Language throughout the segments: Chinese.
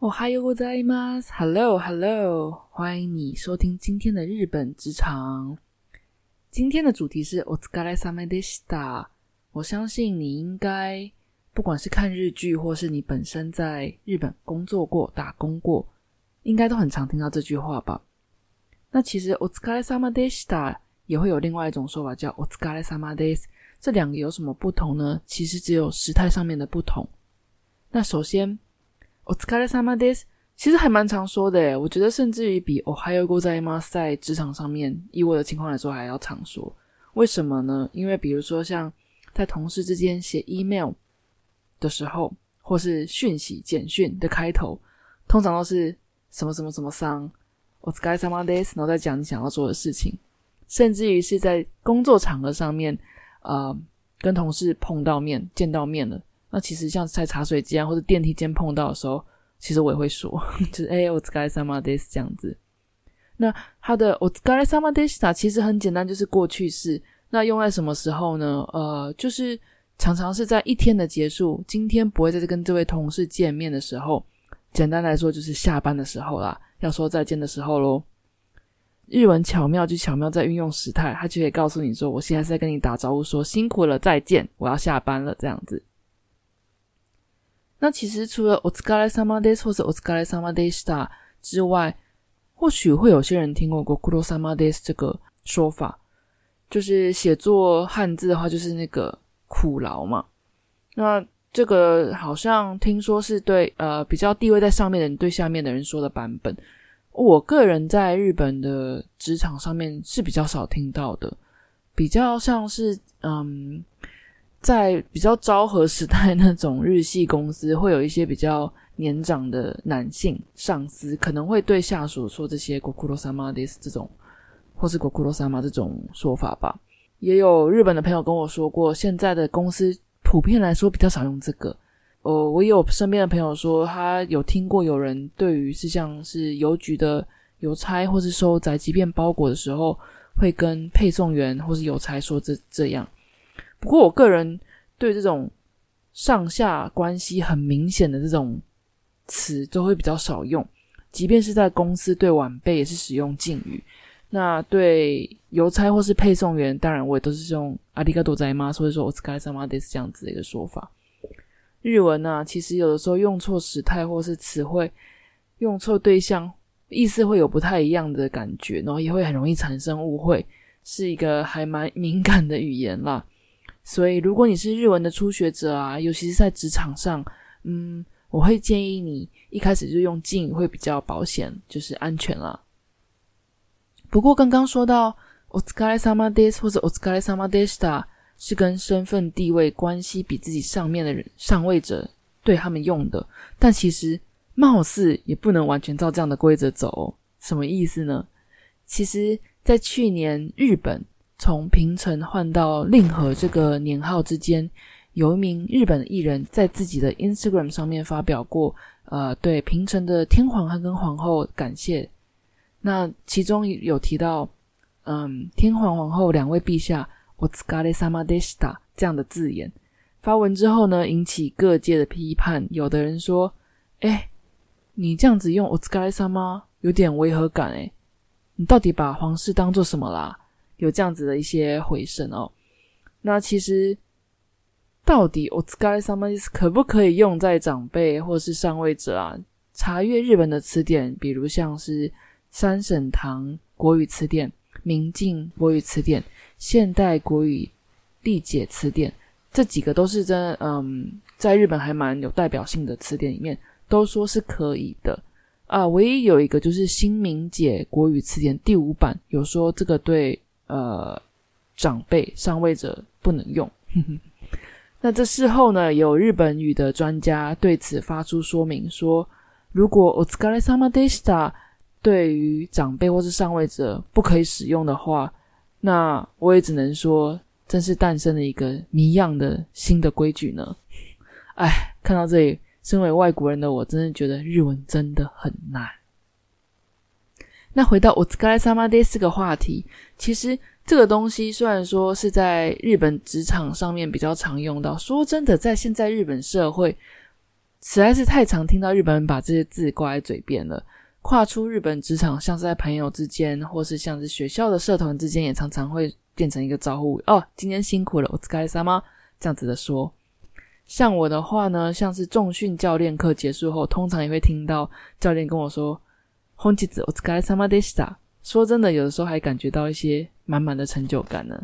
哦，哈哟，ございます。Hello，Hello，欢迎你收听今天的日本职场。今天的主题是お疲れ様でした。我相信你应该不管是看日剧，或是你本身在日本工作过、打工过，应该都很常听到这句话吧？那其实お疲れ様でした也会有另外一种说法，叫お疲れ様です。这两个有什么不同呢？其实只有时态上面的不同。那首先， お疲れ様です，其实还蛮常说的诶，我觉得甚至于比おはようございます在职场上面，以我的情况来说还要常说。为什么呢？因为比如说像在同事之间写 email 的时候，或是讯息简讯的开头，通常都是什么什么什么桑，お疲れ様です，然后再讲你想要做的事情。甚至于是在工作场合上面，呃，跟同事碰到面、见到面了。 那其实像在茶水间或者电梯间碰到的时候，其实我也会说，就是哎，お疲れ様です这样子。那它的お疲れ様でした其实很简单，就是过去式。那用在什么时候呢？呃，就是常常是在一天的结束，今天不会再跟这位同事见面的时候。简单来说，就是下班的时候啦，要说再见的时候喽。日文巧妙就巧妙在运用时态，它就可以告诉你说，我现在是在跟你打招呼，说辛苦了，再见，我要下班了，这样子。 那其实除了お疲れ様です或者お疲れ様でした之外，或许会有些人听过ご苦労様です这个说法，就是写作汉字的话，就是那个苦劳嘛。那这个好像听说是对呃比较地位在上面的人对下面的人说的版本。我个人在日本的职场上面是比较少听到的，比较像是嗯。 在比较昭和时代那种日系公司，会有一些比较年长的男性上司，可能会对下属说这些“ご苦労様です”这种，或是“ご苦労様”这种说法吧。也有日本的朋友跟我说过，现在的公司普遍来说比较少用这个。呃，我有身边的朋友说，他有听过有人对于是像是邮局的邮差或是收宅急便包裹的时候，会跟配送员或是邮差说这这样。 不过，我个人对这种上下关系很明显的这种词都会比较少用，即便是在公司对晚辈也是使用敬语。那对邮差或是配送员，当然我也都是用阿里嘎多在吗？所以说我是该什么的这样子的一个说法。日文呢，其实有的时候用错时态或是词汇，用错对象，意思会有不太一样的感觉，然后也会很容易产生误会，是一个还蛮敏感的语言啦。所以，如果你是日文的初学者啊，尤其是在职场上，嗯，我会建议你一开始就用敬语会比较保险，就是安全啦。不过，刚刚说到お疲れ様です或者お疲れ様でした，是跟身份地位关系比自己上面的人上位者对他们用的，但其实貌似也不能完全照这样的规则走。什么意思呢？其实，在去年日本。 从平成换到令和这个年号之间，有一名日本艺人，在自己的 Instagram 上面发表过，呃，对平成的天皇和跟皇后感谢。那其中有提到，嗯，天皇皇后两位陛下，お疲れ様でした这样的字眼。发文之后呢，引起各界的批判。有的人说，哎，你这样子用お疲れ様，有点违和感哎，你到底把皇室当做什么啦？ 有这样子的一些回声哦，那其实到底お疲れ様です可不可以用在长辈或是上位者啊？查阅日本的词典，比如像是三省堂国语词典、明镜国语词典、现代国语历解词典，这几个都是真嗯，在日本还蛮有代表性的词典里面，都说是可以的啊。唯一有一个就是新明解国语词典第五版有说这个对。 呃，长辈上位者不能用。那这事后呢，有日本语的专家对此发出说明，说， 如果お疲れ様でした对于长辈或是上位者不可以使用的话，那我也只能说，真是诞生了一个谜样的新的规矩呢。哎，看到这里，身为外国人的我，真的觉得日文真的很难。 那回到お疲れ様です这个话题，其实这个东西虽然说是在日本职场上面比较常用到，说真的，在现在日本社会，实在是太常听到日本人把这些字挂在嘴边了。跨出日本职场，像是在朋友之间，或是像是学校的社团之间，也常常会变成一个招呼哦，今天辛苦了，我该啥吗？这样子的说。像我的话呢，像是重训教练课结束后，通常也会听到教练跟我说“ 本日お疲れ様でした”。说真的，有的时候还感觉到一些满满的成就感呢。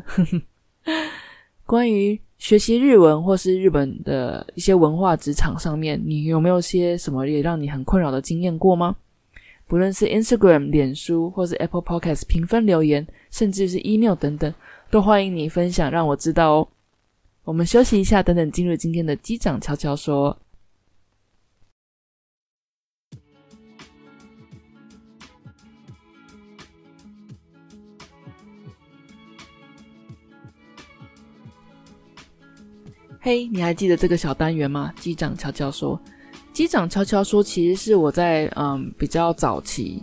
关于学习日文或是日本的一些文化职场上面，你有没有些什么也让你很困扰的经验过吗？不论是 Instagram、脸书，或是 Apple Podcast 评分留言，甚至是 email 等等，都欢迎你分享，让我知道哦。我们休息一下，等等进入今天的机长悄悄说。 嘿，你还记得这个小单元吗？机长悄悄说。机长悄悄说：“其实是我在嗯比较早期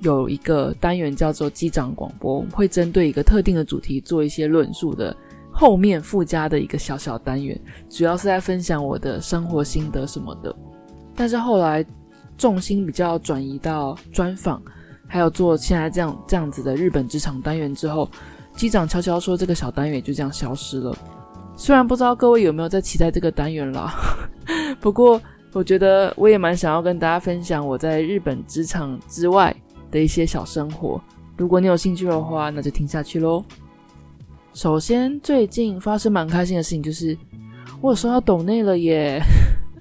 有一个单元叫做机长广播，会针对一个特定的主题做一些论述的。后面附加的一个小小单元，主要是在分享我的生活心得什么的。但是后来重心比较转移到专访，还有做现在这样这样子的日本职场单元之后，机长悄悄说这个小单元就这样消失了。虽然不知道各位有没有在期待这个单元啦，不过。”我觉得我也蛮想要跟大家分享我在日本职场之外的一些小生活。如果你有兴趣的话，那就听下去喽。首先，最近发生蛮开心的事情，就是我收到抖内了耶！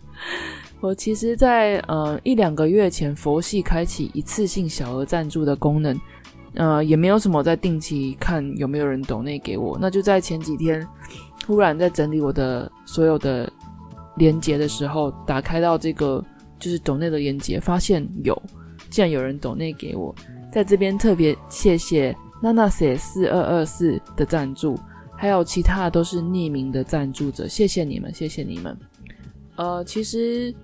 我其实，在呃一两个月前，佛系开启一次性小额赞助的功能，呃，也没有什么在定期看有没有人抖内给我。那就在前几天，突然在整理我的所有的。连接的时候，打开到这个就是抖内的连接，发现有，竟然有人抖内给我，在这边特别谢谢娜娜写四二二四的赞助，还有其他的都是匿名的赞助者，谢谢你们，谢谢你们。呃，其实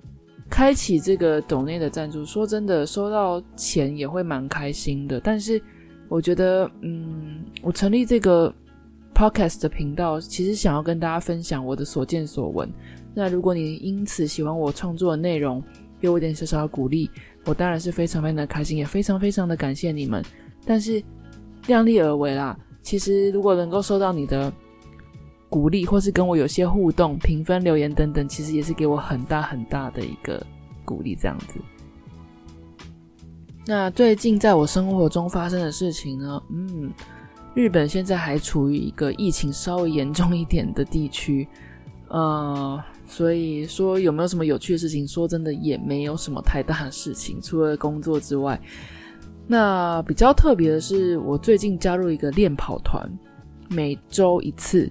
开启这个抖内的赞助，说真的，收到钱也会蛮开心的，但是我觉得，嗯，我成立这个 podcast 的频道，其实想要跟大家分享我的所见所闻。那如果你因此喜欢我创作的内容，给我一点小小的鼓励，我当然是非常非常的开心，也非常非常的感谢你们。但是量力而为啦，其实如果能够收到你的鼓励，或是跟我有些互动、评分、留言等等，其实也是给我很大很大的一个鼓励。这样子。那最近在我生活中发生的事情呢？嗯，日本现在还处于一个疫情稍微严重一点的地区，呃。所以说有没有什么有趣的事情？说真的也没有什么太大的事情，除了工作之外。那比较特别的是，我最近加入一个练跑团，每周一次。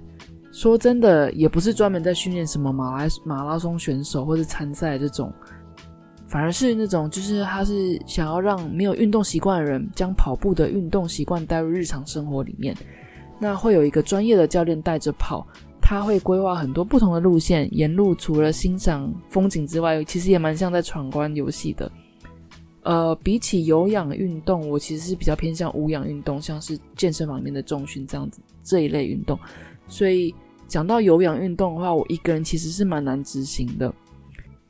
说真的，也不是专门在训练什么马拉马拉松选手或者参赛这种，反而是那种就是他是想要让没有运动习惯的人将跑步的运动习惯带入日常生活里面。那会有一个专业的教练带着跑。他会规划很多不同的路线，沿路除了欣赏风景之外，其实也蛮像在闯关游戏的。呃，比起有氧运动，我其实是比较偏向无氧运动，像是健身房里面的重训这样子这一类运动。所以讲到有氧运动的话，我一个人其实是蛮难执行的。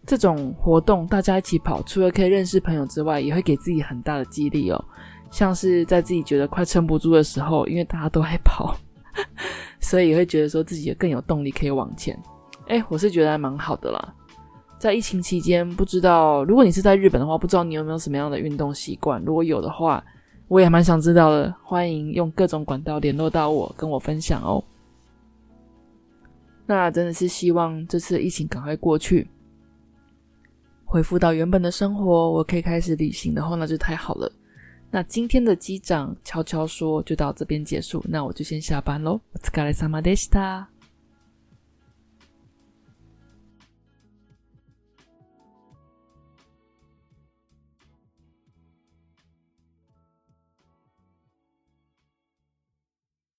这种活动大家一起跑，除了可以认识朋友之外，也会给自己很大的激励哦。像是在自己觉得快撑不住的时候，因为大家都在跑。所以也会觉得说自己更有动力可以往前，哎，我是觉得还蛮好的啦。在疫情期间，不知道如果你是在日本的话，不知道你有没有什么样的运动习惯？如果有的话，我也蛮想知道的。欢迎用各种管道联络到我，跟我分享哦。那真的是希望这次疫情赶快过去，恢复到原本的生活，我可以开始旅行的话，那就太好了。那今天的机长悄悄说就到这边结束，那我就先下班喽。お疲れ様でした。